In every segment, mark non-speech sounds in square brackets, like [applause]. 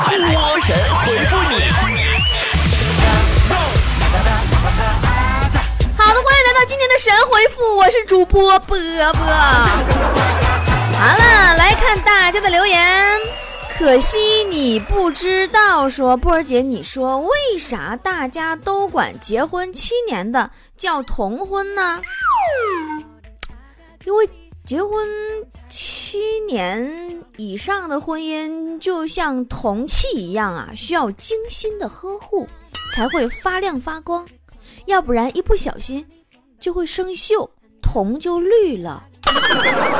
波神回复你。好的，欢迎来到今天的神回复，我是主播波波。好了，来看大家的留言。可惜你不知道，说波儿姐，你说为啥大家都管结婚七年的叫同婚呢？因为结婚七年以上的婚姻就像铜器一样啊，需要精心的呵护才会发亮发光，要不然一不小心就会生锈，铜就绿了。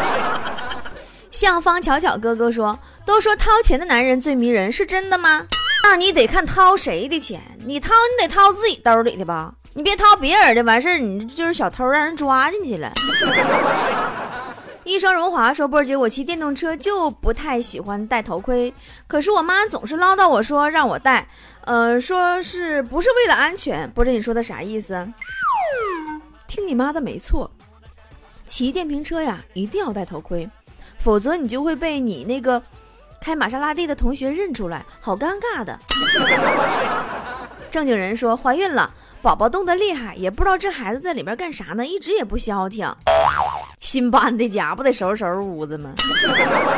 [laughs] 向方巧巧哥哥说：“都说掏钱的男人最迷人，是真的吗？那你得看掏谁的钱，你掏你得掏自己兜里的吧，你别掏别人的，完事儿你就是小偷，让人抓进去了。”一生荣华说：“波儿姐，我骑电动车就不太喜欢戴头盔，可是我妈总是唠叨我说让我戴，呃，说是不是为了安全？不知你说的啥意思？听你妈的没错，骑电瓶车呀，一定要戴头盔。”否则你就会被你那个开玛莎拉蒂的同学认出来，好尴尬的。正经人说怀孕了，宝宝动得厉害，也不知道这孩子在里边干啥呢，一直也不消停。新搬的家不得收拾收拾屋子吗？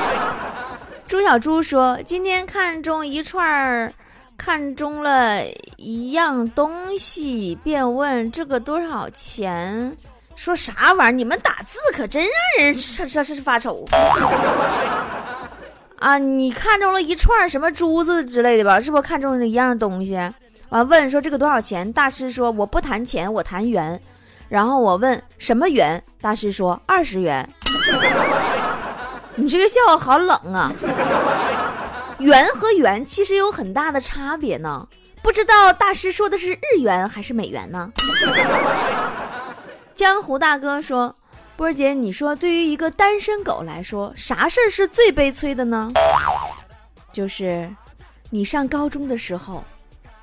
[laughs] 朱小猪说今天看中一串，看中了一样东西，便问这个多少钱。说啥玩意儿？你们打字可真让人这这是发愁 [laughs] 啊！你看中了一串什么珠子之类的吧？是不是看中了一样东西？完问说这个多少钱？大师说我不谈钱，我谈缘。然后我问什么元？大师说二十元。你这个笑话好冷啊！元和元其实有很大的差别呢。不知道大师说的是日元还是美元呢？江湖大哥说：“波儿姐，你说对于一个单身狗来说，啥事儿是最悲催的呢？就是你上高中的时候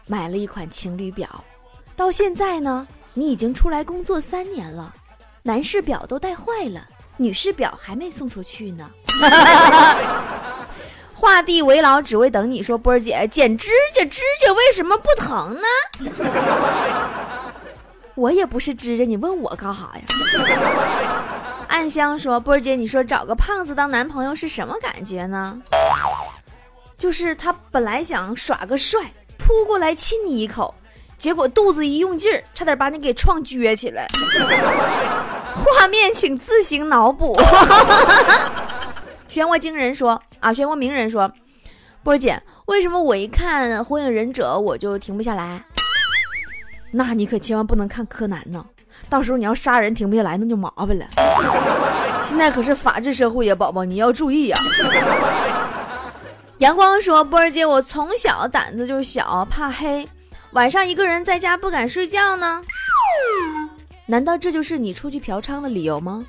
买了一款情侣表，到现在呢，你已经出来工作三年了，男士表都戴坏了，女士表还没送出去呢。[laughs] 画地为牢，只为等你。说波儿姐剪指甲，指甲为什么不疼呢？”我也不是指甲，你问我干啥呀？暗香说：“波儿姐，你说找个胖子当男朋友是什么感觉呢？就是他本来想耍个帅，扑过来亲你一口，结果肚子一用劲儿，差点把你给撞撅起来。[laughs] 画面请自行脑补。[laughs] 漩涡惊人说：啊，漩涡鸣人说，波儿姐，为什么我一看《火影忍者》我就停不下来？”那你可千万不能看柯南呢，到时候你要杀人停不下来，那就麻烦了。现在可是法治社会呀，宝宝你要注意呀。阳光说：“波儿姐，我从小胆子就小，怕黑，晚上一个人在家不敢睡觉呢。难道这就是你出去嫖娼的理由吗？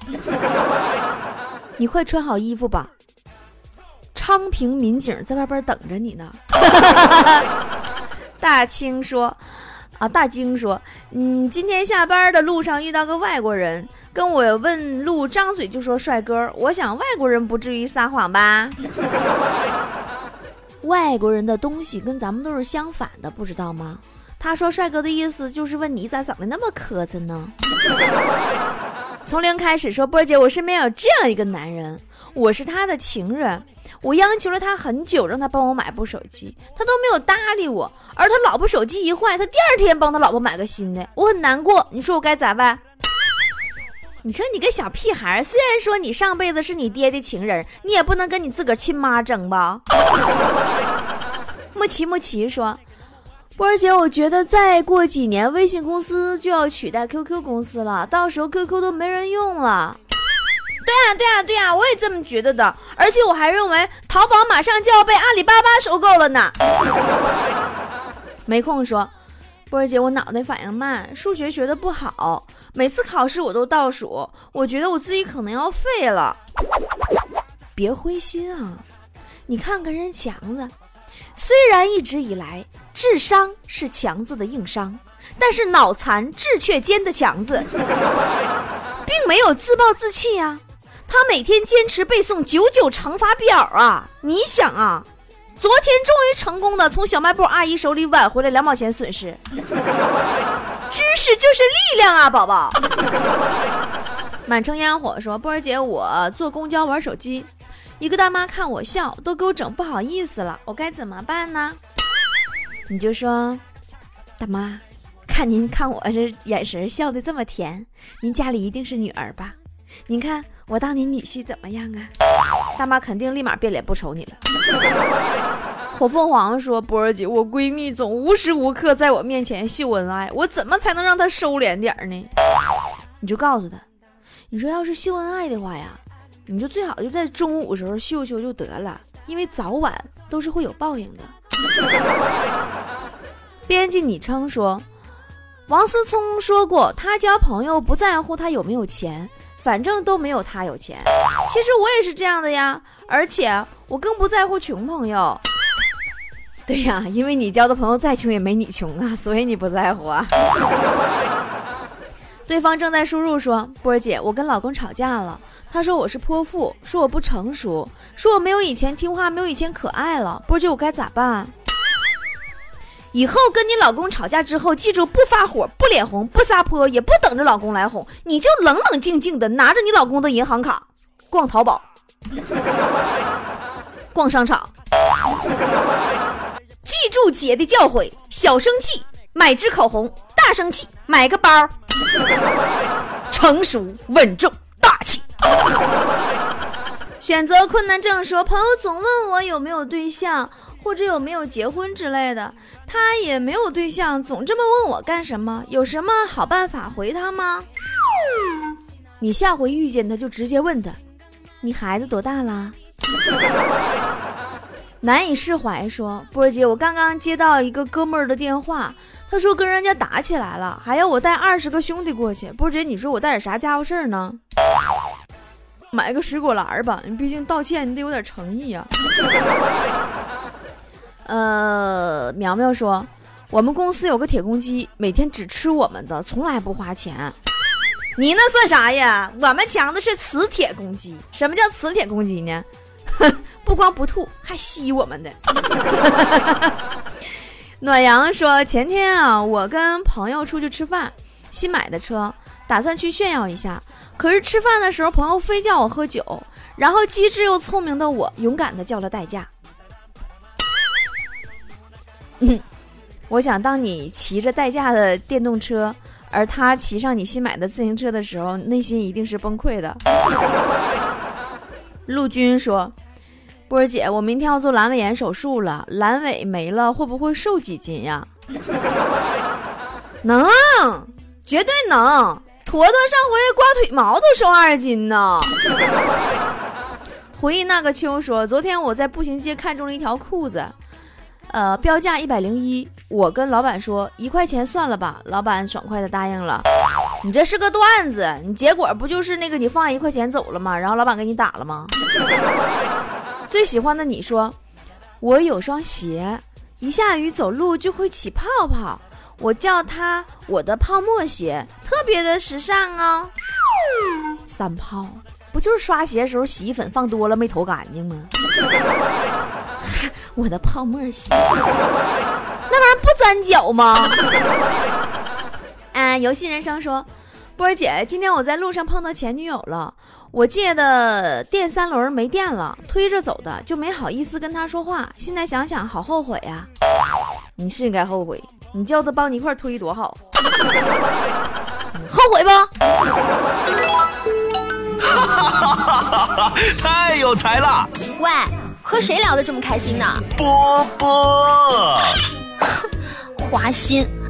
[laughs] 你快穿好衣服吧，昌平民警在外边等着你呢。[laughs] ”大清说。啊，大京说，嗯，今天下班的路上遇到个外国人，跟我问路，张嘴就说帅哥。我想外国人不至于撒谎吧？外国人的东西跟咱们都是相反的，不知道吗？他说帅哥的意思就是问你咋长得那么磕碜呢？从零开始说，波姐，我身边有这样一个男人，我是他的情人。我央求了他很久，让他帮我买部手机，他都没有搭理我。而他老婆手机一坏，他第二天帮他老婆买个新的，我很难过。你说我该咋办？你说你个小屁孩，虽然说你上辈子是你爹的情人，你也不能跟你自个儿亲妈争吧？[laughs] 莫奇莫奇说，波儿姐，我觉得再过几年，微信公司就要取代 QQ 公司了，到时候 QQ 都没人用了。对啊，对啊，对啊，我也这么觉得的。而且我还认为淘宝马上就要被阿里巴巴收购了呢。[laughs] 没空说，波儿姐，我脑袋反应慢，数学学的不好，每次考试我都倒数，我觉得我自己可能要废了。别灰心啊，你看看人强子，虽然一直以来智商是强子的硬伤，但是脑残智却坚的强子，并没有自暴自弃啊。他每天坚持背诵九九乘法表啊！你想啊，昨天终于成功的从小卖部阿姨手里挽回了两毛钱损失。知识就是力量啊，宝宝！[laughs] 满城烟火说：“波儿姐，我坐公交玩手机，一个大妈看我笑，都给我整不好意思了，我该怎么办呢？”你就说：“大妈，看您看我这眼神笑的这么甜，您家里一定是女儿吧？您看我当您女婿怎么样啊？”大妈肯定立马变脸不瞅你了。火凤凰说：“波儿姐，我闺蜜总无时无刻在我面前秀恩爱，我怎么才能让她收敛点呢？”你就告诉她。你说要是秀恩爱的话呀，你就最好就在中午时候秀秀就得了，因为早晚都是会有报应的。编辑昵称说，王思聪说过，他交朋友不在乎他有没有钱，反正都没有他有钱。其实我也是这样的呀，而且我更不在乎穷朋友。对呀，因为你交的朋友再穷也没你穷啊，[laughs] 所以你不在乎啊。[laughs] 对方正在输入说：“波儿姐，我跟老公吵架了。他说我是泼妇，说我不成熟，说我没有以前听话，没有以前可爱了。波儿姐，我该咋办？以后跟你老公吵架之后，记住不发火，不脸红，不撒泼，也不等着老公来哄，你就冷冷静静的拿着你老公的银行卡，逛淘宝，逛商场。记住姐的教诲：小生气买支口红，大生气买个包。”成熟稳重大气。选择困难症说，朋友总问我有没有对象，或者有没有结婚之类的，他也没有对象，总这么问我干什么？有什么好办法回他吗？你下回遇见他就直接问他，你孩子多大了？难以释怀说，波儿姐，我刚刚接到一个哥们儿的电话。他说跟人家打起来了，还要我带二十个兄弟过去。波儿姐，你说我带点啥家伙事儿呢？买个水果篮儿吧，你毕竟道歉，你得有点诚意呀。[laughs] 呃，苗苗说，我们公司有个铁公鸡，每天只吃我们的，从来不花钱。你那算啥呀？我们强的是磁铁公鸡。什么叫磁铁公鸡呢？[laughs] 不光不吐，还吸我们的。[laughs] 暖阳说：“前天啊，我跟朋友出去吃饭，新买的车，打算去炫耀一下。可是吃饭的时候，朋友非叫我喝酒，然后机智又聪明的我，勇敢的叫了代驾。[laughs] 我想当你骑着代驾的电动车，而他骑上你新买的自行车的时候，内心一定是崩溃的。”陆军说。波儿姐，我明天要做阑尾炎手术了，阑尾没了会不会瘦几斤呀？[laughs] 能，绝对能。坨坨上回刮腿毛都瘦二斤呢。[laughs] 回忆那个秋说，昨天我在步行街看中了一条裤子，呃，标价一百零一，我跟老板说一块钱算了吧，老板爽快的答应了。你这是个段子，你结果不就是那个你放一块钱走了吗？然后老板给你打了吗？最喜欢的你说，我有双鞋，一下雨走路就会起泡泡，我叫它我的泡沫鞋，特别的时尚哦。三泡不就是刷鞋时候洗衣粉放多了没投干净吗？[laughs] 我的泡沫鞋，那玩意儿不粘脚吗？啊，游戏人生说，波儿姐，今天我在路上碰到前女友了。我借的电三轮没电了，推着走的，就没好意思跟他说话。现在想想，好后悔呀！你是应该后悔，你叫他帮你一块推多好。[laughs] 后悔不？哈哈哈哈哈！太有才了！喂，和谁聊得这么开心呢？波波，[laughs] 花心，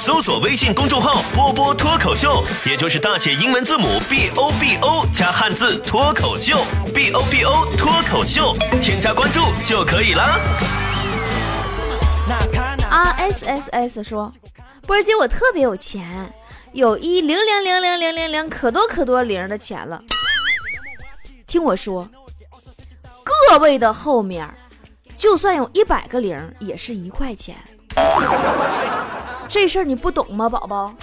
搜索微信公众号“波波脱口秀”，也就是大写英文字母 B O B O 加汉字“脱口秀 ”，B O B O 脱口秀，添加关注就可以了。R S S S 说：“波儿姐，我特别有钱，有一零零零零零零零可多可多零的钱了。听我说，个位的后面，就算有一百个零，也是一块钱。这事儿你不懂吗，宝宝？[laughs]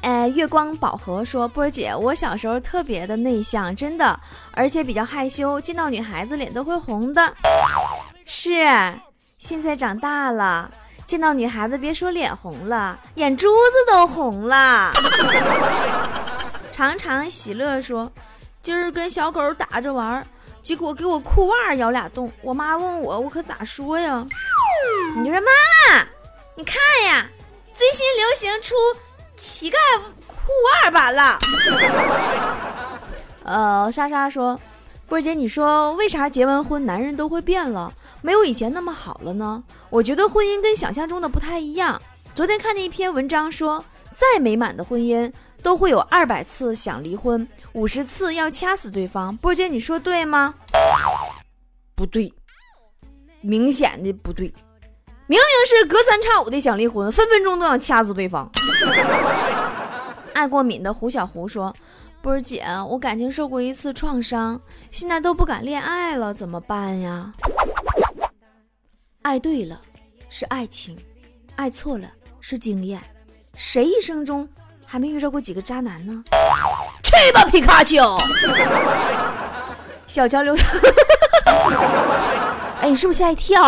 哎，月光宝盒说：“波儿姐，我小时候特别的内向，真的，而且比较害羞，见到女孩子脸都会红的。是，现在长大了，见到女孩子别说脸红了，眼珠子都红了。[laughs] ”常常喜乐说：“今儿跟小狗打着玩，结果给我裤袜咬俩洞。我妈问我，我可咋说呀？你说妈妈，你看呀，最新流行出乞丐裤袜版了。[laughs] 呃，莎莎说，波儿姐，你说为啥结完婚男人都会变了，没有以前那么好了呢？我觉得婚姻跟想象中的不太一样。昨天看见一篇文章说，再美满的婚姻。都会有二百次想离婚，五十次要掐死对方。波姐，你说对吗？不对，明显的不对。明明是隔三差五的想离婚，分分钟都想掐死对方。[laughs] 爱过敏的胡小胡说：“波儿姐，我感情受过一次创伤，现在都不敢恋爱了，怎么办呀？”爱对了是爱情，爱错了是经验。谁一生中？还没遇着过几个渣男呢，去吧，皮卡丘！小乔流水，哎，你是不是吓一跳？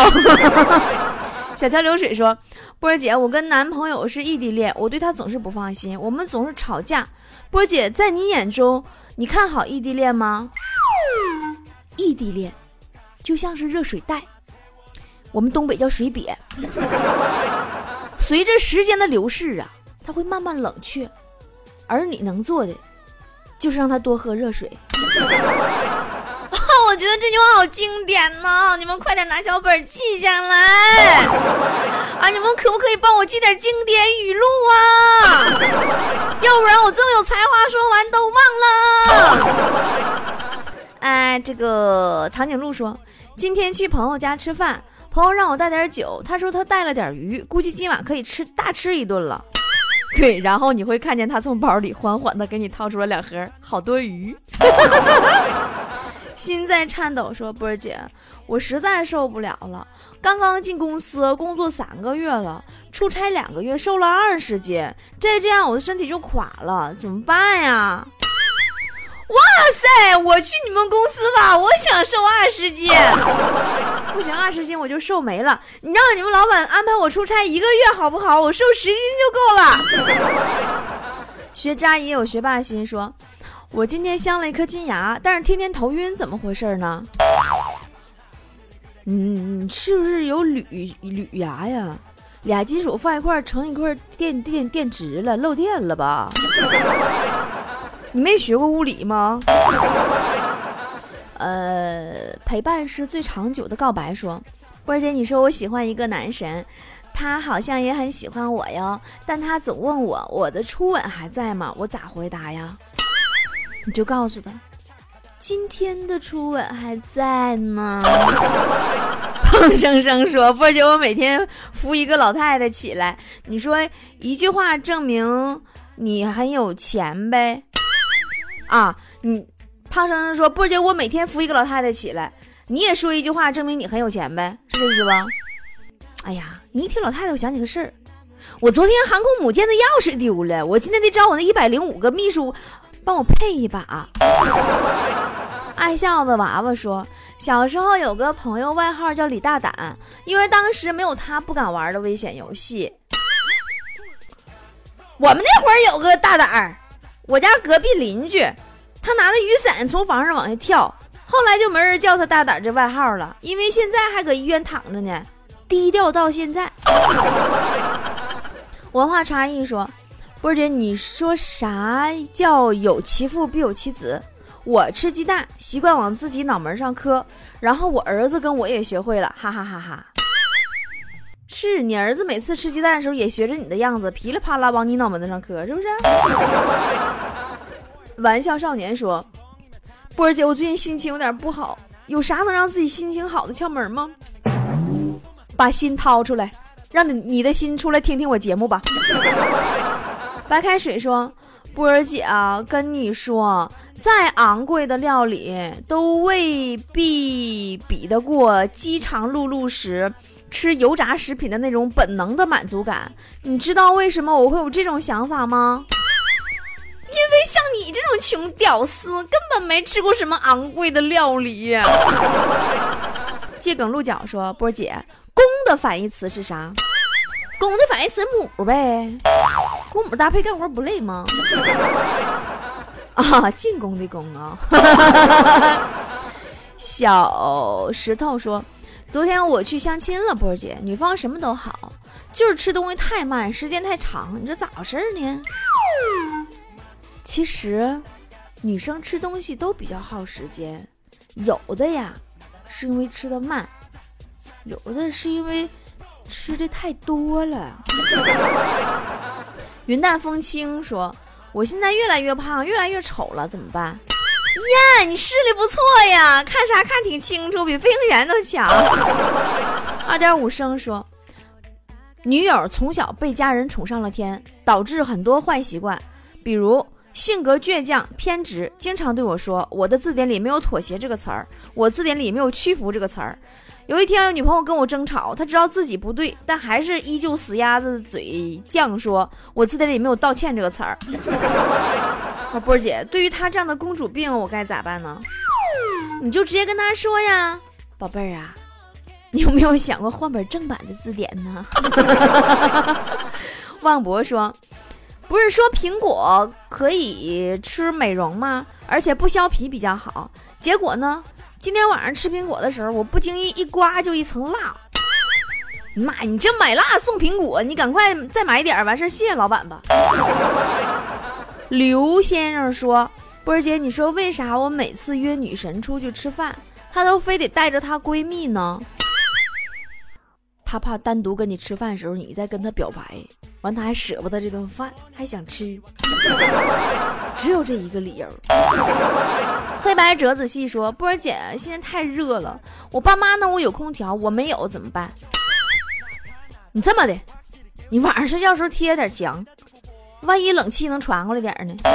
[laughs] 小乔流水说：“波儿姐，我跟男朋友是异地恋，我对他总是不放心，我们总是吵架。波儿姐，在你眼中，你看好异地恋吗？异地恋就像是热水袋，我们东北叫水瘪，[laughs] 随着时间的流逝啊。”他会慢慢冷却，而你能做的就是让他多喝热水。[laughs] 我觉得这句话好经典呢，你们快点拿小本记下来啊！你们可不可以帮我记点经典语录啊？要不然我这么有才华，说完都忘了。哎，这个长颈鹿说，今天去朋友家吃饭，朋友让我带点酒，他说他带了点鱼，估计今晚可以吃大吃一顿了。[laughs] 对，然后你会看见他从包里缓缓的给你掏出了两盒好多鱼，[laughs] 心在颤抖，说波儿姐，我实在受不了了，刚刚进公司工作三个月了，出差两个月瘦了二十斤，再这样我的身体就垮了，怎么办呀？哇塞！我去你们公司吧，我想瘦二十斤，[laughs] 不行，二十斤我就瘦没了。你让你们老板安排我出差一个月好不好？我瘦十斤就够了。[laughs] 学渣也有学霸心，说我今天镶了一颗金牙，但是天天头晕，怎么回事呢？嗯，是不是有铝铝牙呀？俩金属放一块成一块电电电池了，漏电了吧？你没学过物理吗？[laughs] 呃，陪伴是最长久的告白。说，波儿姐，你说我喜欢一个男神，他好像也很喜欢我哟，但他总问我我的初吻还在吗？我咋回答呀？你就告诉他，今天的初吻还在呢。[laughs] 胖生生说，波儿姐，我每天扶一个老太太起来，你说一句话证明你很有钱呗？啊，你胖生生说波姐，我每天扶一个老太太起来，你也说一句话证明你很有钱呗，是这意思吧？哎呀，你一听老太太，我想起个事儿，我昨天航空母舰的钥匙丢了，我今天得找我那一百零五个秘书帮我配一把。爱笑的娃娃说，小时候有个朋友外号叫李大胆，因为当时没有他不敢玩的危险游戏。我们那会儿有个大胆儿。我家隔壁邻居，他拿着雨伞从房上往下跳，后来就没人叫他大胆这外号了，因为现在还搁医院躺着呢，低调到现在。[laughs] 文化差异说，波姐，你说啥叫有其父必有其子？我吃鸡蛋习惯往自己脑门上磕，然后我儿子跟我也学会了，哈哈哈哈。是你儿子每次吃鸡蛋的时候也学着你的样子，噼里啪啦往你脑门子上磕，是不是？[laughs] 玩笑少年说：“波儿姐，我最近心情有点不好，有啥能让自己心情好的窍门吗？把心掏出来，让你你的心出来听听我节目吧。”白开水说：“波儿姐啊，跟你说，再昂贵的料理都未必比得过饥肠辘辘时吃油炸食品的那种本能的满足感。你知道为什么我会有这种想法吗？因为像你这种穷屌丝，根本没吃过什么昂贵的料理。[laughs] ”借梗鹿角说：“波姐，公的反义词是啥？公的反义词母呗。公母搭配干活不累吗？[laughs] 啊，进攻的攻啊！[laughs] 小石头说：昨天我去相亲了，波儿姐，女方什么都好，就是吃东西太慢，时间太长。你这咋回事呢？其实，女生吃东西都比较耗时间，有的呀。”是因为吃的慢，有的是因为吃的太多了。[laughs] 云淡风轻说：“我现在越来越胖，越来越丑了，怎么办？”呀，你视力不错呀，看啥看挺清楚，比飞行员都强。二点五升说：“女友从小被家人宠上了天，导致很多坏习惯，比如。”性格倔强偏执，经常对我说：“我的字典里没有妥协这个词儿，我字典里没有屈服这个词儿。”有一天，女朋友跟我争吵，她知道自己不对，但还是依旧死鸭子嘴犟，说我字典里没有道歉这个词儿。波儿姐，对于他这样的公主病，我该咋办呢？你就直接跟他说呀，宝贝儿啊，你有没有想过换本正版的字典呢？[laughs] 万博说。不是说苹果可以吃美容吗？而且不削皮比较好。结果呢，今天晚上吃苹果的时候，我不经意一刮就一层蜡。妈，你这买蜡送苹果，你赶快再买点，完事谢谢老板吧。刘先生说：“波儿姐，你说为啥我每次约女神出去吃饭，她都非得带着她闺蜜呢？她怕单独跟你吃饭的时候，你再跟她表白。”完，她还舍不得这顿饭，还想吃，[laughs] 只有这一个理由。黑白折子戏说：“波儿姐，现在太热了，我爸妈那屋有空调，我没有，怎么办？你这么的，你晚上睡觉时候贴点墙，万一冷气能传过来点呢？” [laughs]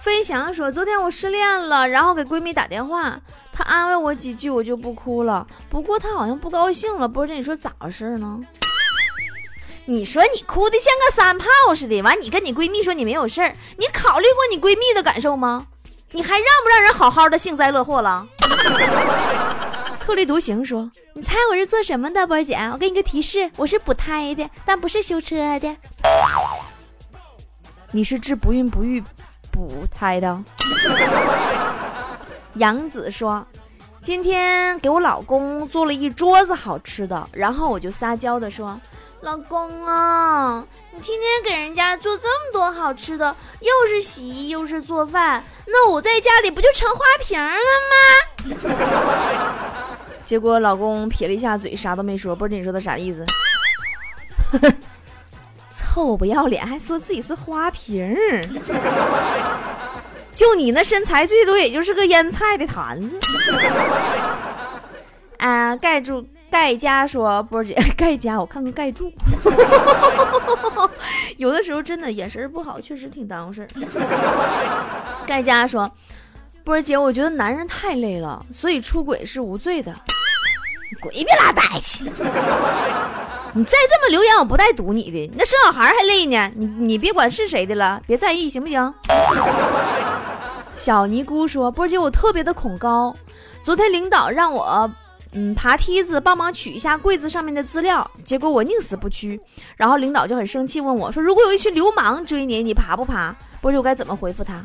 飞翔说：“昨天我失恋了，然后给闺蜜打电话，她安慰我几句，我就不哭了。不过她好像不高兴了。波儿姐，你说咋回事呢？”你说你哭的像个三炮似的，完你跟你闺蜜说你没有事儿，你考虑过你闺蜜的感受吗？你还让不让人好好的幸灾乐祸了？特立独行说，你猜我是做什么的，波儿姐？我给你个提示，我是补胎的，但不是修车的。你是治不孕不育补胎的？[laughs] 杨子说，今天给我老公做了一桌子好吃的，然后我就撒娇的说。老公啊，你天天给人家做这么多好吃的，又是洗衣又是做饭，那我在家里不就成花瓶了吗？[laughs] 结果老公撇了一下嘴，啥都没说。不知道你说的啥意思？[laughs] 臭不要脸，还说自己是花瓶儿就你那身材，最多也就是个腌菜的坛子。啊，盖住。盖家说：“波儿姐，[laughs] 盖家，我看看盖住。[laughs] 有的时候真的眼神不好，确实挺耽误事儿。”盖家说：“波儿姐，我觉得男人太累了，所以出轨是无罪的。[laughs] 鬼别拉倒去！你再这么留言，我不带堵你的。那生小孩还累呢，你你别管是谁的了，别在意，行不行？” [laughs] 小尼姑说：“波姐，我特别的恐高，昨天领导让我。”嗯，爬梯子帮忙取一下柜子上面的资料，结果我宁死不屈，然后领导就很生气，问我说：“如果有一群流氓追你，你爬不爬？”波姐我该怎么回复他？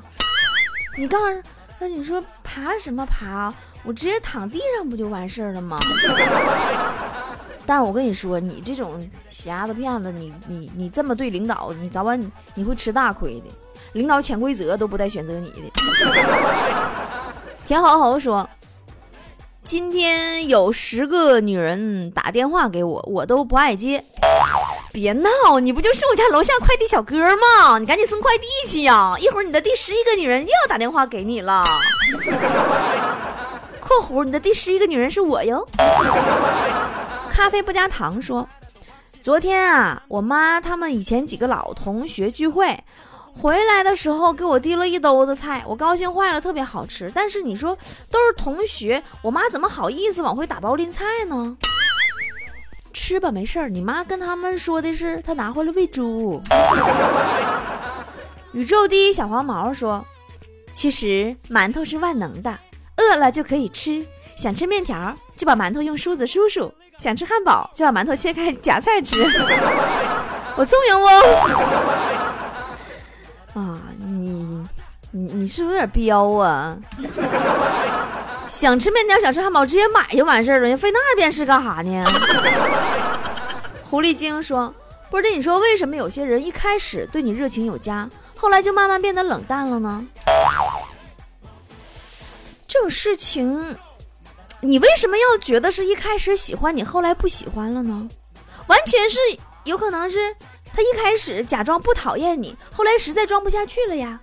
你告诉，那你说爬什么爬？我直接躺地上不就完事儿了吗？[laughs] 但是我跟你说，你这种瞎子骗子，你你你这么对领导，你早晚你会吃大亏的。领导潜规则都不带选择你的。[laughs] 田好好说。今天有十个女人打电话给我，我都不爱接。别闹，你不就是我家楼下快递小哥吗？你赶紧送快递去呀！一会儿你的第十一个女人又要打电话给你了。（括弧）你的第十一个女人是我哟。咖啡不加糖说，昨天啊，我妈他们以前几个老同学聚会，回来的时候给我递了一兜子菜，我高兴坏了，特别好吃。但是你说都是同学，我妈怎么好意思往回打包拎菜呢？吃吧，没事儿。你妈跟他们说的是，她拿回来喂猪。宇宙第一小黄毛说：“其实馒头是万能的，饿了就可以吃。想吃面条，就把馒头用梳子梳梳。”想吃汉堡，就把馒头切开夹菜吃。[laughs] 我聪明不？[laughs] 啊，你你你是不是有点彪啊？想吃面条，想吃汉堡，直接买就完事儿了，你费那便是干啥呢？狐狸精说：“不是，你说为什么有些人一开始对你热情有加，后来就慢慢变得冷淡了呢？这种事情。”你为什么要觉得是一开始喜欢你，后来不喜欢了呢？完全是有可能是他一开始假装不讨厌你，后来实在装不下去了呀。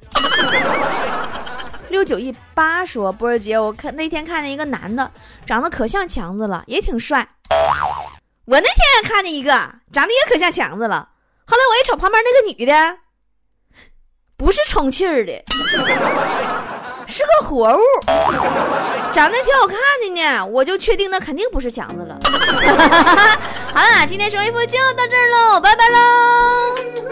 六九一八说：“波儿姐，我看那天看见一个男的，长得可像强子了，也挺帅。我那天也看见一个，长得也可像强子了。后来我一瞅旁边那个女的，不是充气儿的。”是个活物，长得挺好看的呢，我就确定那肯定不是强子了。[laughs] 好了，今天收衣服就到这儿喽，拜拜喽。